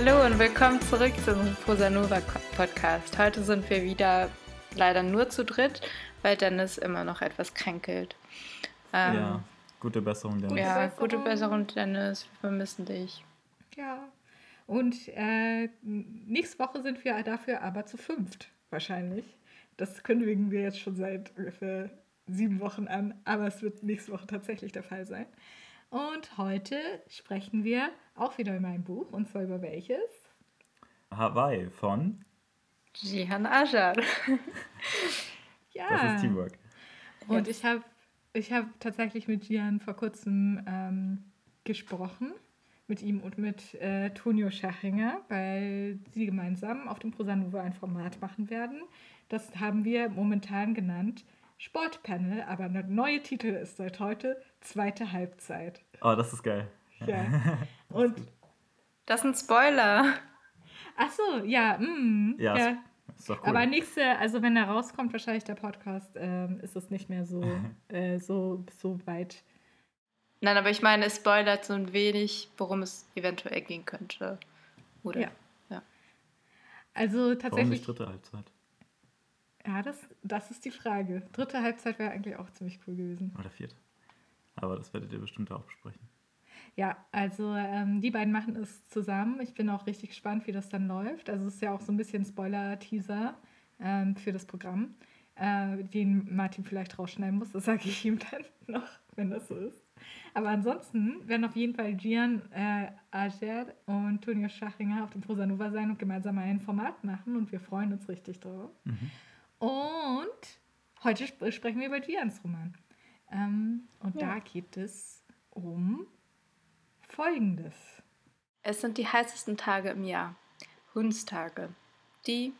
Hallo und willkommen zurück zum Prosanova Podcast. Heute sind wir wieder leider nur zu dritt, weil Dennis immer noch etwas kränkelt. Ähm, ja, gute Besserung, Dennis. Ja, gute Besserung, Dennis. Wir vermissen dich. Ja. Und äh, nächste Woche sind wir dafür aber zu fünft, wahrscheinlich. Das kündigen wir jetzt schon seit ungefähr sieben Wochen an, aber es wird nächste Woche tatsächlich der Fall sein. Und heute sprechen wir auch wieder über ein Buch, und zwar über welches? Hawaii von Jihan Ajar. ja. Das ist Teamwork. Und ich habe ich hab tatsächlich mit Jihan vor kurzem ähm, gesprochen, mit ihm und mit äh, Tonio Schachinger, weil sie gemeinsam auf dem Prosanova ein Format machen werden. Das haben wir momentan genannt Sportpanel, aber der neue Titel ist seit heute Zweite Halbzeit. Oh, das ist geil. Ja. Und das ist ein Spoiler. Ach so, ja, mm, ja. ja. Ist doch cool. Aber nächste, also wenn er rauskommt, wahrscheinlich der Podcast, ähm, ist es nicht mehr so, äh, so, so weit. Nein, aber ich meine, es spoilert so ein wenig, worum es eventuell gehen könnte. Oder? Ja. ja. Also tatsächlich. Warum nicht dritte Halbzeit? Ja, das, das ist die Frage. Dritte Halbzeit wäre eigentlich auch ziemlich cool gewesen. Oder vierte. Aber das werdet ihr bestimmt auch besprechen. Ja, also ähm, die beiden machen es zusammen. Ich bin auch richtig gespannt, wie das dann läuft. Also es ist ja auch so ein bisschen Spoiler-Teaser ähm, für das Programm, äh, den Martin vielleicht rausschneiden muss. Das sage ich ihm dann noch, wenn das so ist. Aber ansonsten werden auf jeden Fall Gian äh, Ager und Tonio Schachinger auf dem Prosanova sein und gemeinsam ein Format machen und wir freuen uns richtig drauf. Mhm. Und heute sp sprechen wir über Gians Roman. Ähm, und ja. da geht es um Folgendes. Es sind die heißesten Tage im Jahr, Hundstage, die,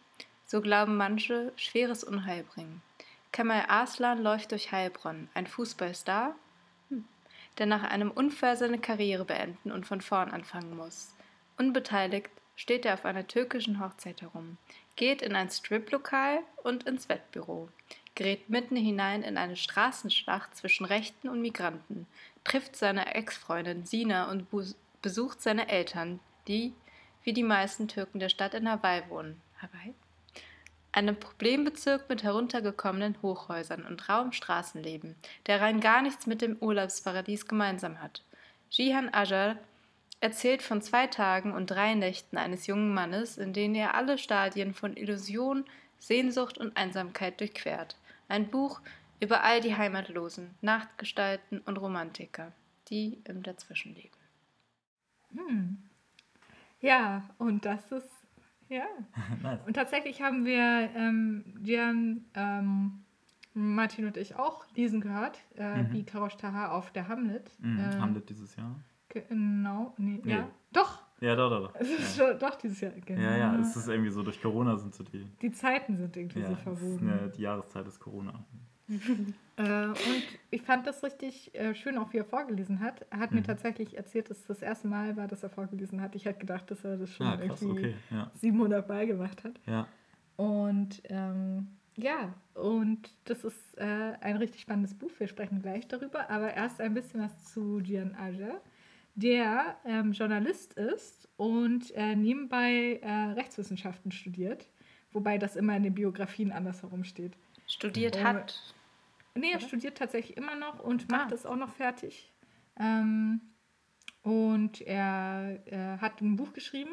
so glauben manche, schweres Unheil bringen. Kemal Arslan läuft durch Heilbronn, ein Fußballstar, hm, der nach einem Unfall seine Karriere beenden und von vorn anfangen muss. Unbeteiligt steht er auf einer türkischen Hochzeit herum, geht in ein Striplokal und ins Wettbüro, gerät mitten hinein in eine Straßenschlacht zwischen Rechten und Migranten, trifft seine Ex-Freundin Sina und besucht seine Eltern, die, wie die meisten Türken der Stadt in Hawaii wohnen. Hawaii? Einem Problembezirk mit heruntergekommenen Hochhäusern und rauem Straßenleben, der rein gar nichts mit dem Urlaubsparadies gemeinsam hat. Jihan Ajar erzählt von zwei Tagen und drei Nächten eines jungen Mannes, in denen er alle Stadien von Illusion, Sehnsucht und Einsamkeit durchquert. Ein Buch über all die Heimatlosen, Nachtgestalten und Romantiker, die im Dazwischenleben. Hm. Ja, und das ist, ja. nice. Und tatsächlich haben wir ähm, Gian, ähm, Martin und ich auch lesen gehört, äh, mhm. wie Karosh Taha auf der Hamlet. Mhm. Äh, Hamlet dieses Jahr. Genau, nee, nee. ja. Doch. Ja, doch, doch. Es ist ja. schon, doch dieses Jahr, genau. Ja, ja, es ist irgendwie so, durch Corona sind so die... Die Zeiten sind irgendwie ja, so verwoben. Ja, die Jahreszeit ist Corona. äh, und ich fand das richtig äh, schön, auch wie er vorgelesen hat. Er hat mhm. mir tatsächlich erzählt, dass es das erste Mal war, dass er vorgelesen hat. Ich hätte gedacht, dass er das schon ah, krass, irgendwie okay, ja. 700 Mal gemacht hat. Ja. Und ähm, ja, und das ist äh, ein richtig spannendes Buch. Wir sprechen gleich darüber. Aber erst ein bisschen was zu Gian Aja der ähm, Journalist ist und äh, nebenbei äh, Rechtswissenschaften studiert, wobei das immer in den Biografien andersherum steht. Studiert und, hat? Nee, er studiert tatsächlich immer noch und macht es ah. auch noch fertig. Ähm, und er, er, hat ein Buch geschrieben,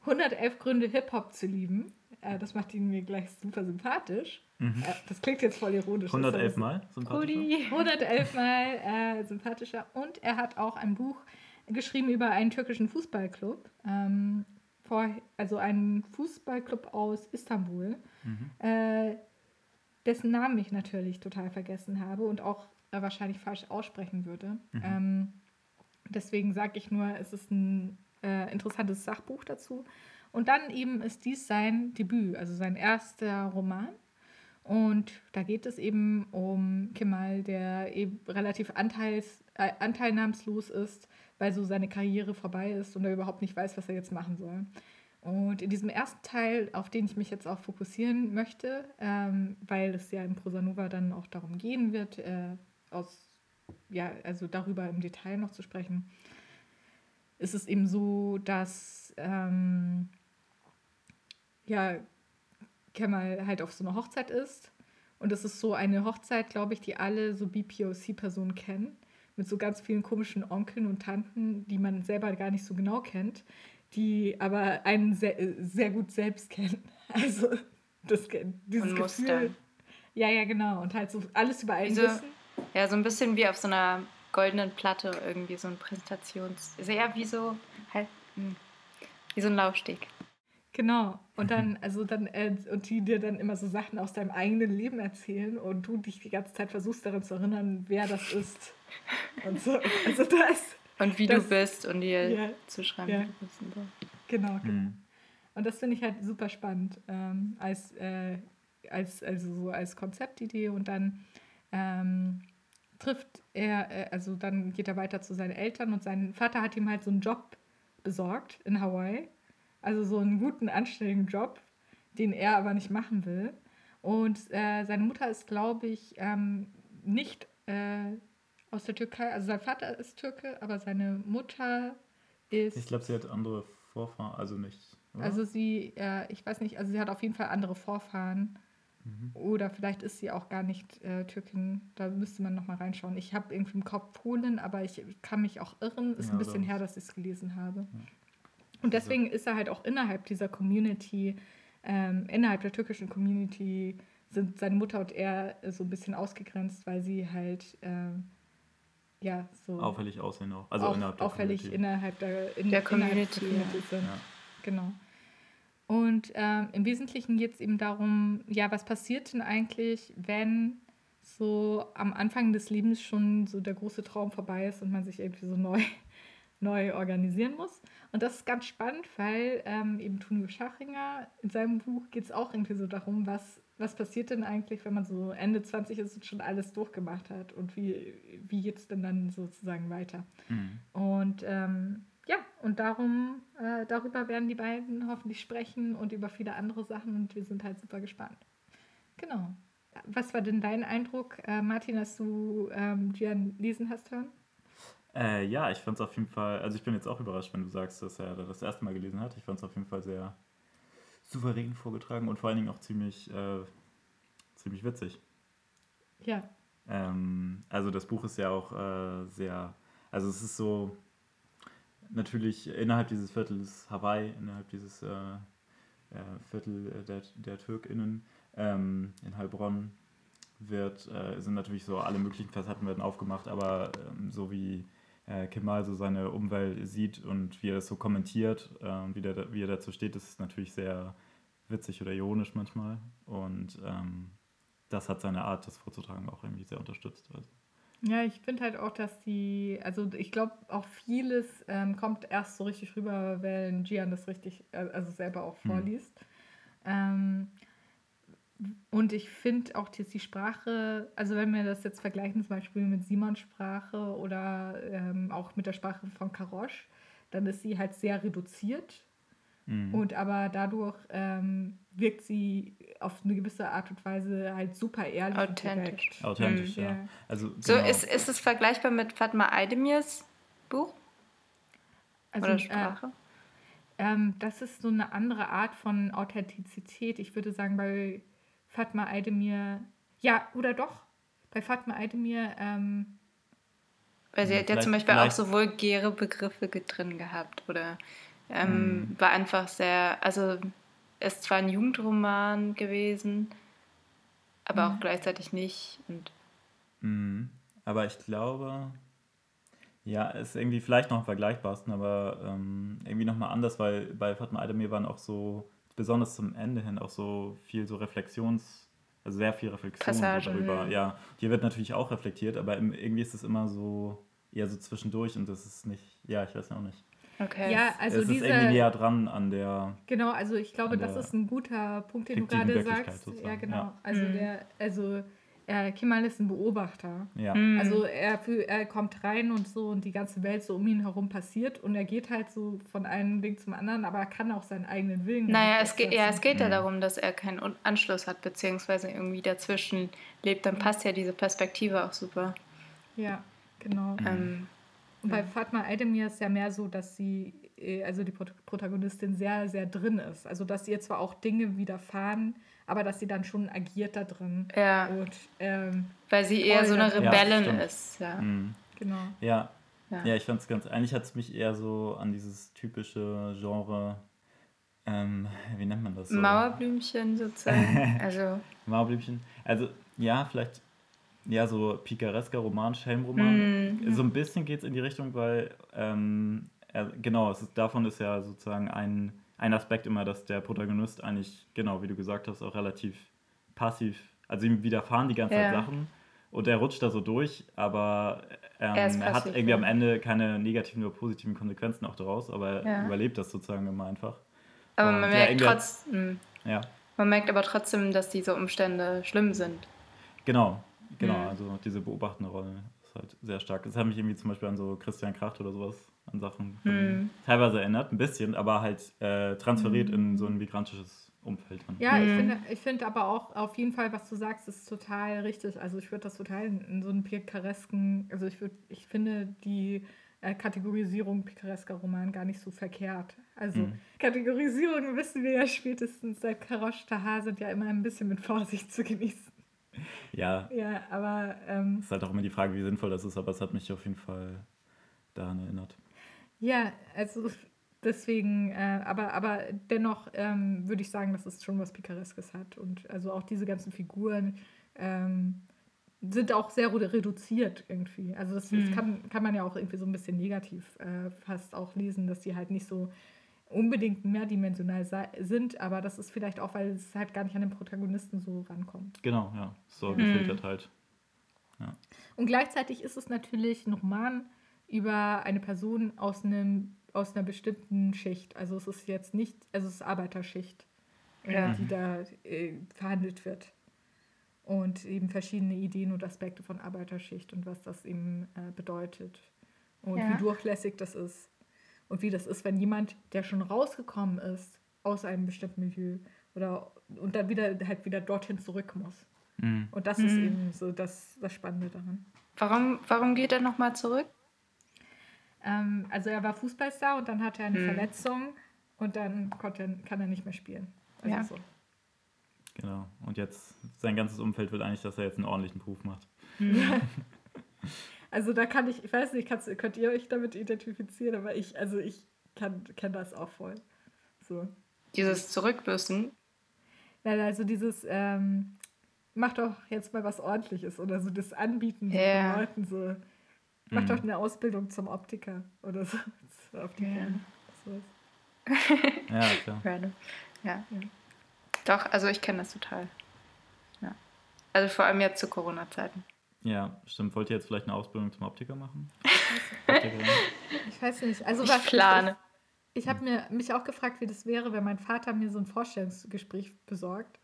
111 Gründe, Hip-Hop zu lieben. Äh, das macht ihn mir gleich super sympathisch. Mhm. Äh, das klingt jetzt voll ironisch. 111 Mal sympathischer? 111 Mal äh, sympathischer. Und er hat auch ein Buch geschrieben über einen türkischen Fußballclub. Ähm, vor, also einen Fußballclub aus Istanbul, mhm. äh, dessen Namen ich natürlich total vergessen habe und auch äh, wahrscheinlich falsch aussprechen würde. Mhm. Ähm, deswegen sage ich nur, es ist ein äh, interessantes Sachbuch dazu. Und dann eben ist dies sein Debüt, also sein erster Roman. Und da geht es eben um Kemal, der eben relativ anteils, äh, anteilnahmslos ist, weil so seine Karriere vorbei ist und er überhaupt nicht weiß, was er jetzt machen soll. Und in diesem ersten Teil, auf den ich mich jetzt auch fokussieren möchte, ähm, weil es ja im Prosanova dann auch darum gehen wird, äh, aus, ja, also darüber im Detail noch zu sprechen, ist es eben so, dass ähm, ja, Kemal halt auf so einer Hochzeit ist. Und es ist so eine Hochzeit, glaube ich, die alle so BPOC-Personen kennen. Mit so ganz vielen komischen Onkeln und Tanten, die man selber gar nicht so genau kennt, die aber einen sehr, sehr gut selbst kennen. Also das, dieses und Gefühl. Ja, ja, genau. Und halt so alles über einen so, wissen. Ja, so ein bisschen wie auf so einer goldenen Platte irgendwie so ein Präsentations... Sehr wie so halt hm, wie so ein Laufsteg. Genau. Und dann, also dann, äh, und die dir dann immer so Sachen aus deinem eigenen Leben erzählen und du dich die ganze Zeit versuchst daran zu erinnern, wer das ist. Und so. Also das. Und wie das, du bist und dir ja, zu schreiben. Ja. So. Genau, genau. Mhm. Und das finde ich halt super spannend ähm, als, äh, als, also so als Konzeptidee. Und dann ähm, trifft er, äh, also dann geht er weiter zu seinen Eltern und sein Vater hat ihm halt so einen Job besorgt in Hawaii. Also so einen guten, anständigen Job, den er aber nicht machen will. Und äh, seine Mutter ist, glaube ich, ähm, nicht äh, aus der Türkei. Also sein Vater ist Türke, aber seine Mutter ist. Ich glaube, sie hat andere Vorfahren, also nicht. Oder? Also sie, äh, ich weiß nicht, also sie hat auf jeden Fall andere Vorfahren. Mhm. Oder vielleicht ist sie auch gar nicht äh, Türkin. Da müsste man nochmal reinschauen. Ich habe irgendwie im Kopf Polen, aber ich kann mich auch irren. Ist ja, ein bisschen her, dass ich es gelesen habe. Ja. Und deswegen ist er halt auch innerhalb dieser Community, ähm, innerhalb der türkischen Community, sind seine Mutter und er so ein bisschen ausgegrenzt, weil sie halt ähm, ja so auffällig aussehen auch. Also auch innerhalb der auffällig Community. innerhalb der, in, der Community, der Community sind. Ja. Genau. Und ähm, im Wesentlichen geht es eben darum, ja, was passiert denn eigentlich, wenn so am Anfang des Lebens schon so der große Traum vorbei ist und man sich irgendwie so neu, neu organisieren muss. Und das ist ganz spannend, weil ähm, eben Tunio Schachinger in seinem Buch geht es auch irgendwie so darum, was, was passiert denn eigentlich, wenn man so Ende 20 ist und schon alles durchgemacht hat und wie, wie geht es denn dann sozusagen weiter. Mhm. Und ähm, ja, und darum, äh, darüber werden die beiden hoffentlich sprechen und über viele andere Sachen und wir sind halt super gespannt. Genau. Was war denn dein Eindruck, äh, Martin, als du ähm, Gian lesen hast hören? Äh, ja, ich fand es auf jeden Fall, also ich bin jetzt auch überrascht, wenn du sagst, dass er das erste Mal gelesen hat. Ich fand es auf jeden Fall sehr souverän vorgetragen und vor allen Dingen auch ziemlich, äh, ziemlich witzig. Ja. Ähm, also das Buch ist ja auch äh, sehr, also es ist so, natürlich innerhalb dieses Viertels Hawaii, innerhalb dieses äh, äh, Viertel der, der TürkInnen ähm, in Heilbronn wird, äh, sind natürlich so alle möglichen Facetten werden aufgemacht, aber ähm, so wie äh, Kemal so seine Umwelt sieht und wie er das so kommentiert äh, wie, der, wie er dazu steht, das ist natürlich sehr witzig oder ironisch manchmal. Und ähm, das hat seine Art, das vorzutragen, auch irgendwie sehr unterstützt. Also. Ja, ich finde halt auch, dass die, also ich glaube auch vieles ähm, kommt erst so richtig rüber, wenn Gian das richtig, äh, also selber auch hm. vorliest. Mhm. Ähm, und ich finde auch, dass die Sprache, also wenn wir das jetzt vergleichen, zum Beispiel mit Simons Sprache oder ähm, auch mit der Sprache von Karosch, dann ist sie halt sehr reduziert. Mhm. Und aber dadurch ähm, wirkt sie auf eine gewisse Art und Weise halt super ehrlich. Authentisch. Authentisch, mhm. ja. ja. Also, genau. So ist, ist es vergleichbar mit Fatma Aydemirs Buch? Also, Oder Sprache? Äh, ähm, das ist so eine andere Art von Authentizität. Ich würde sagen, bei Fatma Aydemir, ja, oder doch, bei Fatma Aydemir, ähm, weil sie hat ja zum Beispiel auch so vulgäre Begriffe drin gehabt oder ähm, hm. war einfach sehr, also ist zwar ein Jugendroman gewesen, aber hm. auch gleichzeitig nicht. Und hm. Aber ich glaube, ja, ist irgendwie vielleicht noch am vergleichbarsten, aber ähm, irgendwie nochmal anders, weil bei Fatma Aydemir waren auch so besonders zum Ende hin auch so viel so Reflexions, also sehr viel Reflexion Passage, darüber. Ja. ja, hier wird natürlich auch reflektiert, aber irgendwie ist es immer so eher so zwischendurch und das ist nicht, ja, ich weiß auch nicht. Okay. Ja, also es diese, ist irgendwie näher dran an der. Genau, also ich glaube, das ist ein guter Punkt, den du gerade sagst. Sozusagen. Ja, genau. Ja. Also mhm. der, also äh, Kemal ist ein Beobachter. Ja. Mhm. Also er, er kommt rein und so und die ganze Welt so um ihn herum passiert und er geht halt so von einem Ding zum anderen, aber er kann auch seinen eigenen Willen. Naja, es geht, ja, es geht ja mhm. darum, dass er keinen Anschluss hat, beziehungsweise irgendwie dazwischen lebt. Dann passt ja diese Perspektive auch super. Ja, genau. Ähm, Und bei Fatma Aydemir ist ja mehr so, dass sie, äh, also die Prot- Protagonistin, sehr, sehr drin ist. Also, dass ihr zwar auch Dinge widerfahren, aber dass sie dann schon agiert da drin. Ja. Und, ähm, Weil sie eher so eine. Rebellin Ja, ist. Ja. Mhm. genau. Ja, Ja. ja, ich fand es ganz. Eigentlich hat es mich eher so an dieses typische Genre. Ähm, wie nennt man das? So? Mauerblümchen sozusagen. also, Mauerblümchen. Also, ja, vielleicht. Ja, so picaresker Roman, Schelmroman. Mhm. So ein bisschen geht es in die Richtung, weil. Ähm, er, genau, es ist, davon ist ja sozusagen ein, ein Aspekt immer, dass der Protagonist eigentlich, genau, wie du gesagt hast, auch relativ passiv. Also, ihm widerfahren die ganze Zeit Ja. Sachen. Und er rutscht da so durch, aber ähm, Er er hat irgendwie am Ende keine negativen oder positiven Konsequenzen auch daraus, aber er Ja. überlebt das sozusagen immer einfach. aber Und man merkt trotzdem, Ja, man merkt aber trotzdem, dass diese Umstände schlimm sind. genau, genau. Mhm. Also diese beobachtende Rolle ist halt sehr stark. Das hat mich irgendwie zum Beispiel an so Christian Kracht oder sowas, an Sachen Mhm. teilweise erinnert, ein bisschen, aber halt äh, transferiert in so ein migrantisches Umfeld. Dann. Ja, ich Mhm. finde, ich finde aber auch auf jeden Fall, was du sagst, ist total richtig. Also ich würde das total in, in so einen picaresken, also ich würde, ich finde die äh, Kategorisierung picaresker Roman gar nicht so verkehrt. Also Mhm. Kategorisierung wissen wir ja spätestens seit Karosh Tahar sind ja immer ein bisschen mit Vorsicht zu genießen. Ja, Ja, aber ähm, ist halt auch immer die Frage, wie sinnvoll das ist, aber es hat mich auf jeden Fall daran erinnert. Ja, also deswegen, äh, aber, aber dennoch ähm, würde ich sagen, dass es schon was Picareskes hat. Und also auch diese ganzen Figuren ähm, sind auch sehr redu- reduziert irgendwie. Also das, das Mhm. kann, kann man ja auch irgendwie so ein bisschen negativ äh, fast auch lesen, dass die halt nicht so unbedingt mehrdimensional sind, aber das ist vielleicht auch, weil es halt gar nicht an den Protagonisten so rankommt. Genau, ja, so Mhm. gefiltert halt. Und gleichzeitig ist es natürlich ein Roman über eine Person aus einem aus einer bestimmten Schicht. Also es ist jetzt nicht, also es ist Arbeiterschicht, äh, Ja. die da äh, verhandelt wird. Und eben verschiedene Ideen und Aspekte von Arbeiterschicht und was das eben äh, bedeutet. Und Ja. wie durchlässig das ist. Und wie das ist, wenn jemand, der schon rausgekommen ist aus einem bestimmten Milieu oder und dann wieder halt wieder dorthin zurück muss. Mhm. Und das ist Mhm. eben so das, das Spannende daran. Warum, warum geht er nochmal zurück? Ähm, also er war Fußballstar und dann hatte er eine Hm. Verletzung und dann konnte kann er nicht mehr spielen. Also Ja. so. Genau. Und jetzt, sein ganzes Umfeld will eigentlich, dass er jetzt einen ordentlichen Beruf macht. also da kann ich, ich weiß nicht, kannst, könnt ihr euch damit identifizieren, aber ich, also ich kann kenne das auch voll. So. Dieses Zurückbüssen. Nein, also dieses, ähm, mach doch jetzt mal was ordentliches oder so das Anbieten Ja. von Leuten so. Mach Mhm. doch eine Ausbildung zum Optiker oder so. so Optiker. Ja. So. Ja, klar. Random. Ja. Ja. Doch, also ich kenne das total. Ja. Also vor allem jetzt zu Corona-Zeiten. Ja, stimmt. Wollt ihr jetzt vielleicht eine Ausbildung zum Optiker machen? Ich weiß nicht. Also Ich was plane. Ich, ich habe mir mich auch gefragt, wie das wäre, wenn mein Vater mir so ein Vorstellungsgespräch besorgt.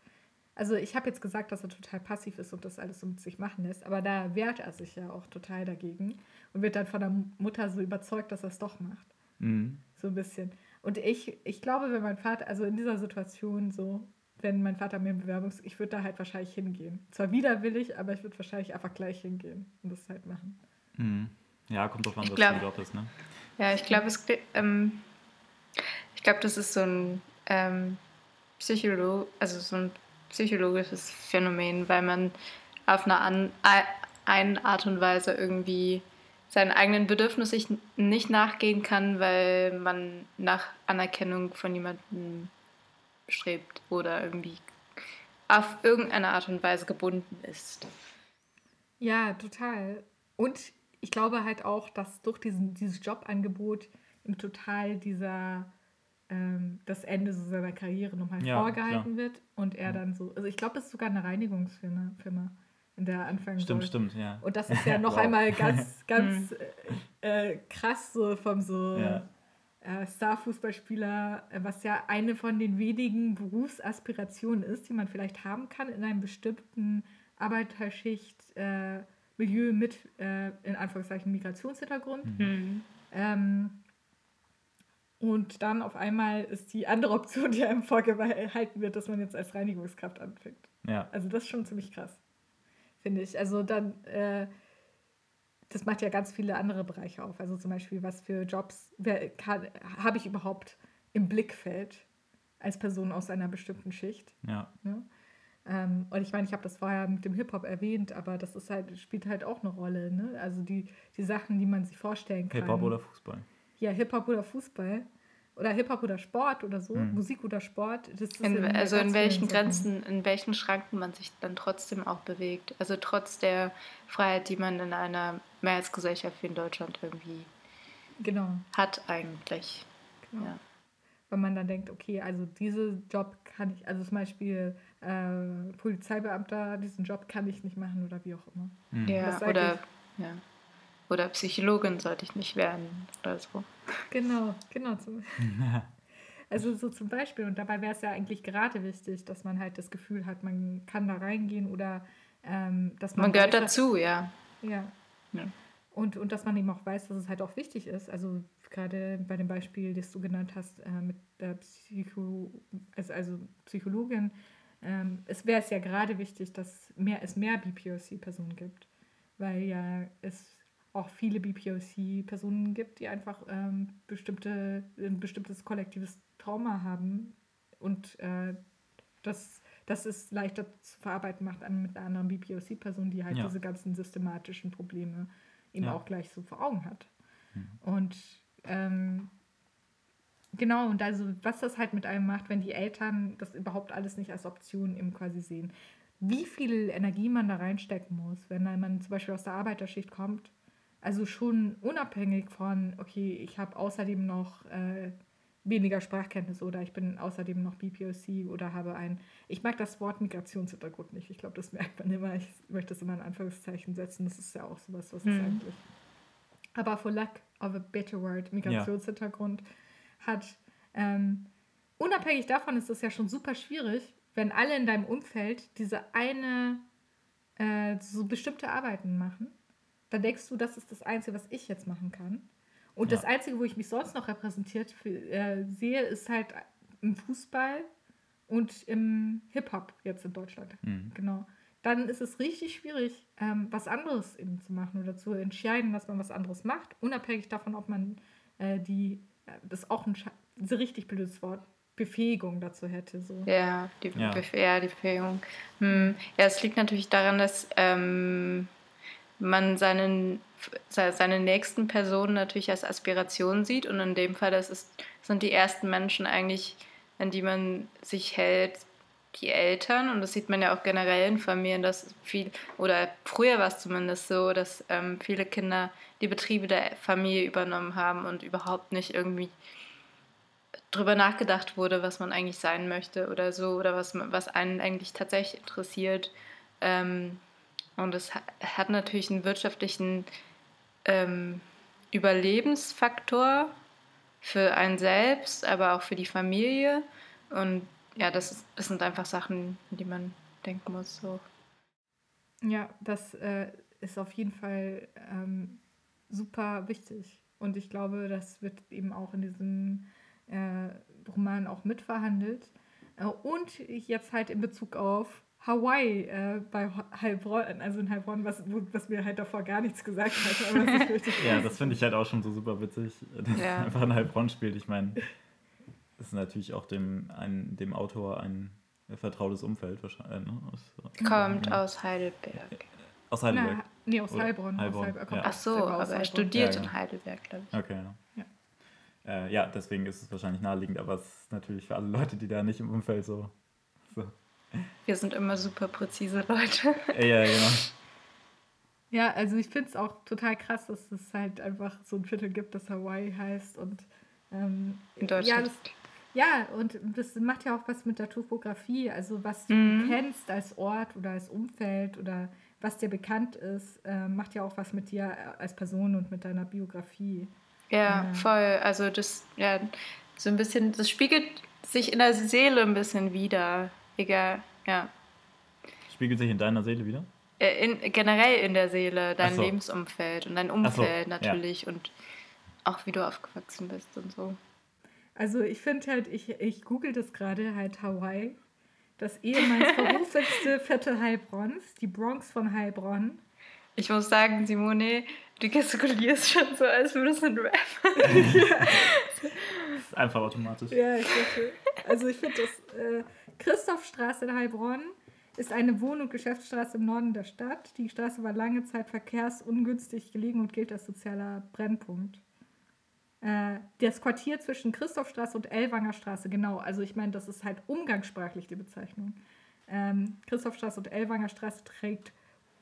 Also ich habe jetzt gesagt, dass er total passiv ist und das alles so mit sich machen lässt, aber da wehrt er sich ja auch total dagegen und wird dann von der Mutter so überzeugt, dass er es doch macht. mhm. So ein bisschen. Und ich, ich glaube, wenn mein Vater, also in dieser Situation so, wenn mein Vater mir ein Bewerbungs... Ich würde da halt wahrscheinlich hingehen. Zwar widerwillig, aber ich würde wahrscheinlich einfach gleich hingehen und das halt machen. Mhm. Ja, kommt drauf an, was ein Job ist, ne? Ja, ich glaube, es ähm, ich glaube, das ist so ein ähm, Psycholo also so ein psychologisches Phänomen, weil man auf eine an, ei- eine Art und Weise irgendwie seinen eigenen Bedürfnissen nicht- nachgehen kann, weil man nach Anerkennung von jemandem strebt oder irgendwie auf irgendeine Art und Weise gebunden ist. Ja, total. Und ich glaube halt auch, dass durch diesen, dieses Jobangebot ihm total dieser ähm, das Ende so seiner Karriere nochmal Ja, vorgehalten wird und er dann so, also ich glaube, es ist sogar eine Reinigungsfirma, Firma, in der er anfangen Stimmt, soll. stimmt, ja. Und das ist ja noch Wow. einmal ganz, ganz äh, äh, krass so vom so Ja. äh, Starfußballspieler, äh, was ja eine von den wenigen Berufsaspirationen ist, die man vielleicht haben kann in einem bestimmten Arbeiterschicht äh, Milieu mit äh, in Anführungszeichen Migrationshintergrund. Hm. Ähm, und dann auf einmal ist die andere Option, die einem vorgehalten wird, dass man jetzt als Reinigungskraft anfängt. Ja, Also das ist schon ziemlich krass, finde ich. Also dann, äh, das macht ja ganz viele andere Bereiche auf. Also zum Beispiel, was für Jobs habe ich überhaupt im Blickfeld als Person aus einer bestimmten Schicht. Ja. Ne? Ähm, und ich meine, ich habe das vorher mit dem Hip-Hop erwähnt, aber das ist halt, spielt halt auch eine Rolle. Ne? Also die, die Sachen, die man sich vorstellen kann. Hip-Hop oder Fußball? Ja, Hip-Hop oder Fußball. Oder Hip-Hop oder Sport oder so, hm. Musik oder Sport. In, also in welchen Grenzen, in welchen Schranken man sich dann trotzdem auch bewegt. Also trotz der Freiheit, die man in einer Mehrheitsgesellschaft wie in Deutschland irgendwie genau. hat eigentlich. Genau. Ja. Wenn man dann denkt, okay, also diesen Job kann ich, also zum Beispiel äh, Polizeibeamter, diesen Job kann ich nicht machen oder wie auch immer. Mhm. Ja, oder, ja. Oder Psychologin sollte ich nicht werden oder so. Genau, genau. also so zum Beispiel, und dabei wäre es ja eigentlich gerade wichtig, dass man halt das Gefühl hat, man kann da reingehen oder ähm, dass man. Man gehört weiß, dazu, ja. ja. Ja. Und, und dass man eben auch weiß, dass es halt auch wichtig ist. Also gerade bei dem Beispiel, das du genannt hast, äh, mit der Psycho, also, also Psychologin, ähm, es wäre es ja gerade wichtig, dass mehr, es mehr BPOC-Personen gibt, weil ja es auch viele BPOC-Personen gibt, die einfach ähm, bestimmte, ein bestimmtes kollektives Trauma haben und äh, das, das ist leichter zu verarbeiten macht mit einer anderen BPOC-Person, die halt ja. diese ganzen systematischen Probleme eben ja. auch gleich so vor Augen hat. Mhm. Und ähm, Genau, und also was das halt mit einem macht, wenn die Eltern das überhaupt alles nicht als Option eben quasi sehen. Wie viel Energie man da reinstecken muss, wenn man zum Beispiel aus der Arbeiterschicht kommt. Also schon unabhängig von, okay, ich habe außerdem noch äh, weniger Sprachkenntnisse oder ich bin außerdem noch BPOC oder habe ein, ich mag das Wort Migrationshintergrund nicht. Ich glaube, das merkt man immer. Ich möchte das immer in Anführungszeichen setzen. Das ist ja auch sowas, was mhm. es eigentlich. Aber for lack of a better word, Migrationshintergrund. Ja hat. Ähm, unabhängig davon ist es ja schon super schwierig, wenn alle in deinem Umfeld diese eine, äh, so bestimmte Arbeiten machen. Dann denkst du, das ist das Einzige, was ich jetzt machen kann. Und ja. das Einzige, wo ich mich sonst noch repräsentiert für, äh, sehe, ist halt im Fußball und im Hip-Hop jetzt in Deutschland. Mhm. Genau. Dann ist es richtig schwierig, ähm, was anderes eben zu machen oder zu entscheiden, dass man was anderes macht, unabhängig davon, ob man äh, die das ist auch ein so richtig blödes Wort, Befähigung dazu hätte. So. Ja, die, ja. Bef ja, die Befähigung. Hm. Ja, es liegt natürlich daran, dass ähm, man seinen, seine nächsten Personen natürlich als Aspiration sieht und in dem Fall das ist, sind die ersten Menschen eigentlich, an die man sich hält, die Eltern und das sieht man ja auch generell in Familien, dass viel, oder früher war es zumindest so, dass ähm, viele Kinder die Betriebe der Familie übernommen haben und überhaupt nicht irgendwie drüber nachgedacht wurde, was man eigentlich sein möchte oder so oder was, was einen eigentlich tatsächlich interessiert. Ähm, und es hat natürlich einen wirtschaftlichen ähm, Überlebensfaktor für einen selbst, aber auch für die Familie. Und ja, das, ist, das sind einfach Sachen, die man denken muss. So. Ja, das äh, ist auf jeden Fall ähm, super wichtig. Und ich glaube, das wird eben auch in diesem äh, Roman auch mitverhandelt. Äh, und jetzt halt in Bezug auf Hawaii äh, bei Heilbronn, also in Heilbronn, was, was mir halt davor gar nichts gesagt hat. ja, das finde ich halt auch schon so super witzig, dass ja. einfach in Heilbronn spielt. Ich meine, das ist natürlich auch dem, ein, dem Autor ein vertrautes Umfeld wahrscheinlich. Ne? Aus, Kommt ja. aus Heidelberg. Aus Heidelberg. Na, nee, aus Heilbronn. Heilbronn. Aus Heilbronn. Ja. Ach so, aber er studiert ja, in Heidelberg, glaube ich. Okay, ja. Äh, ja, deswegen ist es wahrscheinlich naheliegend, aber es ist natürlich für alle Leute, die da nicht im Umfeld so. so. Wir sind immer super präzise Leute. ja, genau. Ja, also ich finde es auch total krass, dass es halt einfach so ein Viertel gibt, das Hawaii heißt und ähm, in Deutschland. Ja, das, ja, und das macht ja auch was mit der Topografie, also was mhm. du kennst als Ort oder als Umfeld oder was dir bekannt ist, äh, macht ja auch was mit dir als Person und mit deiner Biografie. Ja, ja, voll. Also das, ja, so ein bisschen, das spiegelt sich in der Seele ein bisschen wieder. Egal, ja. Spiegelt sich in deiner Seele wieder? Äh, in, generell in der Seele, dein so. Lebensumfeld und dein Umfeld so, natürlich ja. und auch wie du aufgewachsen bist und so. Also ich finde halt, ich, ich google das gerade halt Hawaii. Das ehemals verrufenste Viertel Heilbronns, die Bronx von Heilbronn. Ich muss sagen, Simone, Du gestikulierst schon so, als würdest du ein Rap. Einfach automatisch. Ja, ich dachte, also ich finde das, äh, Christophstraße in Heilbronn ist eine Wohn- und Geschäftsstraße im Norden der Stadt. Die Straße war lange Zeit verkehrsungünstig gelegen und gilt als sozialer Brennpunkt. Äh, das Quartier zwischen Christophstraße und Ellwanger Straße, genau, also ich meine, das ist halt umgangssprachlich die Bezeichnung. Ähm, Christophstraße und Ellwanger Straße trägt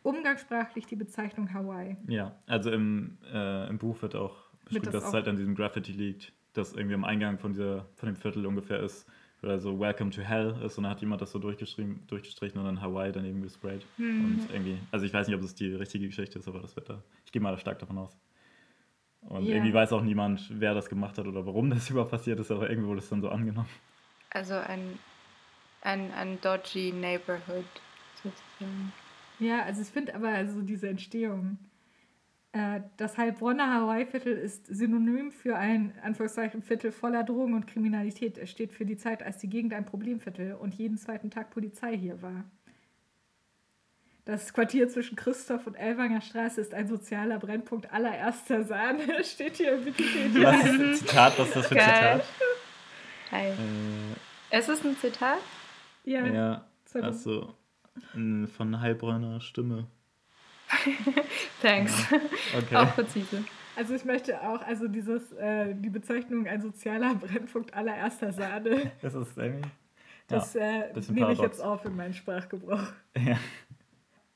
umgangssprachlich die Bezeichnung Hawaii. Ja, also im, äh, im Buch wird auch beschrieben, das dass es halt an diesem Graffiti liegt, das irgendwie am Eingang von, dieser, von dem Viertel ungefähr ist. Oder so Welcome to Hell ist und dann hat jemand das so durchgeschrieben, durchgestrichen und dann Hawaii daneben gesprayt. Mhm. Und irgendwie, also ich weiß nicht, ob das die richtige Geschichte ist, aber das wird da, ich gehe mal stark davon aus. Und Ja. irgendwie weiß auch niemand, wer das gemacht hat oder warum das überhaupt passiert ist, aber irgendwie wurde es dann so angenommen. Also ein, ein, ein dodgy Neighborhood sozusagen. Ja, also ich finde aber also diese Entstehung. Äh, das Heilbronner Hawaii-Viertel ist synonym für ein Anführungszeichen Viertel voller Drogen und Kriminalität. Es steht für die Zeit, als die Gegend ein Problemviertel und jeden zweiten Tag Polizei hier war. Das Quartier zwischen Christoph und Elwanger Straße ist ein sozialer Brennpunkt allererster Sahne, steht hier im Wikipedia. Was ist ein Zitat? Was ist das für ein Geil. Zitat? Hi. Äh, Ist es ein Zitat? Ja, ja. Äh, Von Heilbronner Stimme. Thanks. Okay. Auch präzise. also ich möchte auch, also dieses, äh, die Bezeichnung ein sozialer Brennpunkt allererster Sahne, Ist das irgendwie? das äh, bisschen nehme ich jetzt auf in meinen Sprachgebrauch. Ja.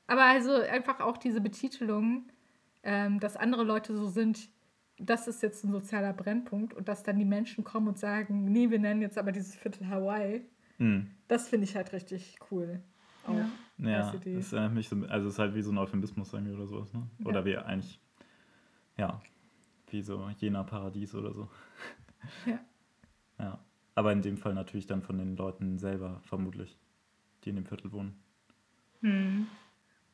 Aber also einfach auch diese Betitelung, ähm, dass andere Leute so sind, das ist jetzt ein sozialer Brennpunkt und dass dann die Menschen kommen und sagen, nee, wir nennen jetzt aber dieses Viertel Hawaii, Hm. das finde ich halt richtig cool. Auch. Ja. Ja, als Idee. das erinnert mich so, also es ist halt wie so ein Euphemismus irgendwie oder sowas, ne? Oder Ja. wie eigentlich, ja, wie so Jena Paradies oder so. Ja. Ja, aber in dem Fall natürlich dann von den Leuten selber vermutlich, die in dem Viertel wohnen. Hm.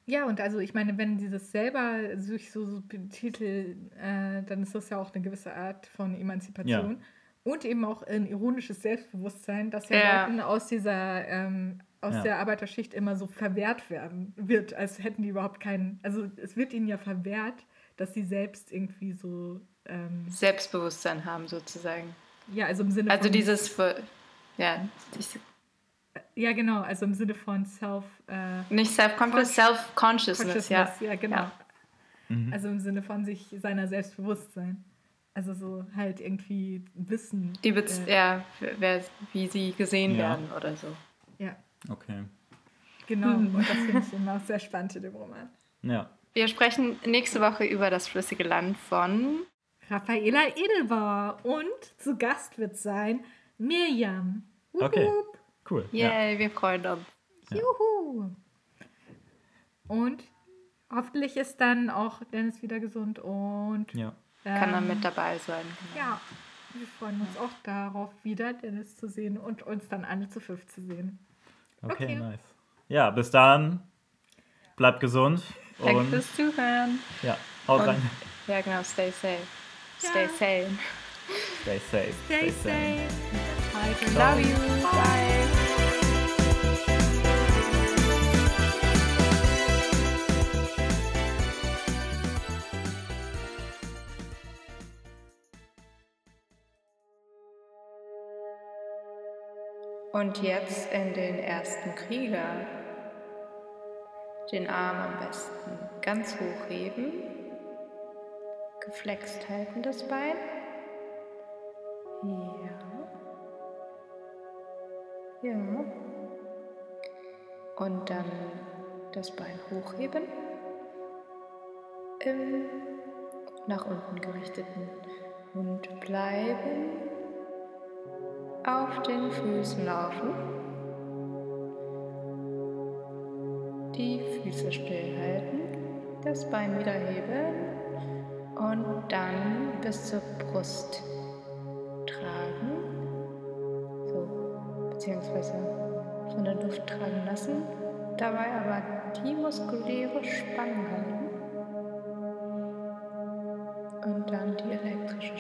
Ja, und also ich meine, wenn dieses selber sich so, so betiteln, äh, dann ist das ja auch eine gewisse Art von Emanzipation. Und eben auch ein ironisches Selbstbewusstsein, das ja, Ja. Leuten aus dieser, ähm, aus Ja. der Arbeiterschicht immer so verwehrt werden wird, als hätten die überhaupt keinen, also es wird ihnen ja verwehrt, dass sie selbst irgendwie so, ähm, Selbstbewusstsein haben sozusagen. ja, also im Sinne Also von, dieses, ja, ja genau, also im Sinne von Self, äh, nicht self-conscious, Con- self-consciousness, ja. Consciousness, ja, genau. Ja. Mhm. Also im Sinne von sich seiner Selbstbewusstsein. Also so halt irgendwie Wissen. Die Bez äh, ja, wer, wie sie gesehen Ja. werden oder so. ja, Okay. genau. Hm. Und das finde ich immer sehr spannend in dem Roman. Ja, Wir sprechen nächste Woche über das flüssige Land von Raffaela Edelbauer und zu Gast wird sein Mirjam. Wup, Okay. wup. cool. Ja. Yay, wir freuen uns. Ja. Juhu. Und hoffentlich ist dann auch Dennis wieder gesund und ja. Kann er ähm, mit dabei sein. genau. Ja, wir freuen uns auch darauf, wieder Dennis zu sehen und uns dann alle zu fünf zu sehen. Okay, Okay. nice. Ja, bis dann. Bleibt gesund. Danke Und fürs Zuhören. ja, haut Und- rein. Ja, genau, stay safe. Stay Ja. sane. Stay safe. Stay safe. Bye. Love you. Bye. Und jetzt in den ersten Krieger. Den Arm am besten ganz hoch heben. Geflext halten das Bein. Ja. Ja. Und dann das Bein hochheben. Im nach unten gerichteten und bleiben. Auf den Füßen laufen. Die Füße stillhalten. Das Bein wieder heben. Und dann bis zur Brust tragen. So, beziehungsweise von der Luft tragen lassen. Dabei aber die muskuläre Spannung halten. Und dann die elektrische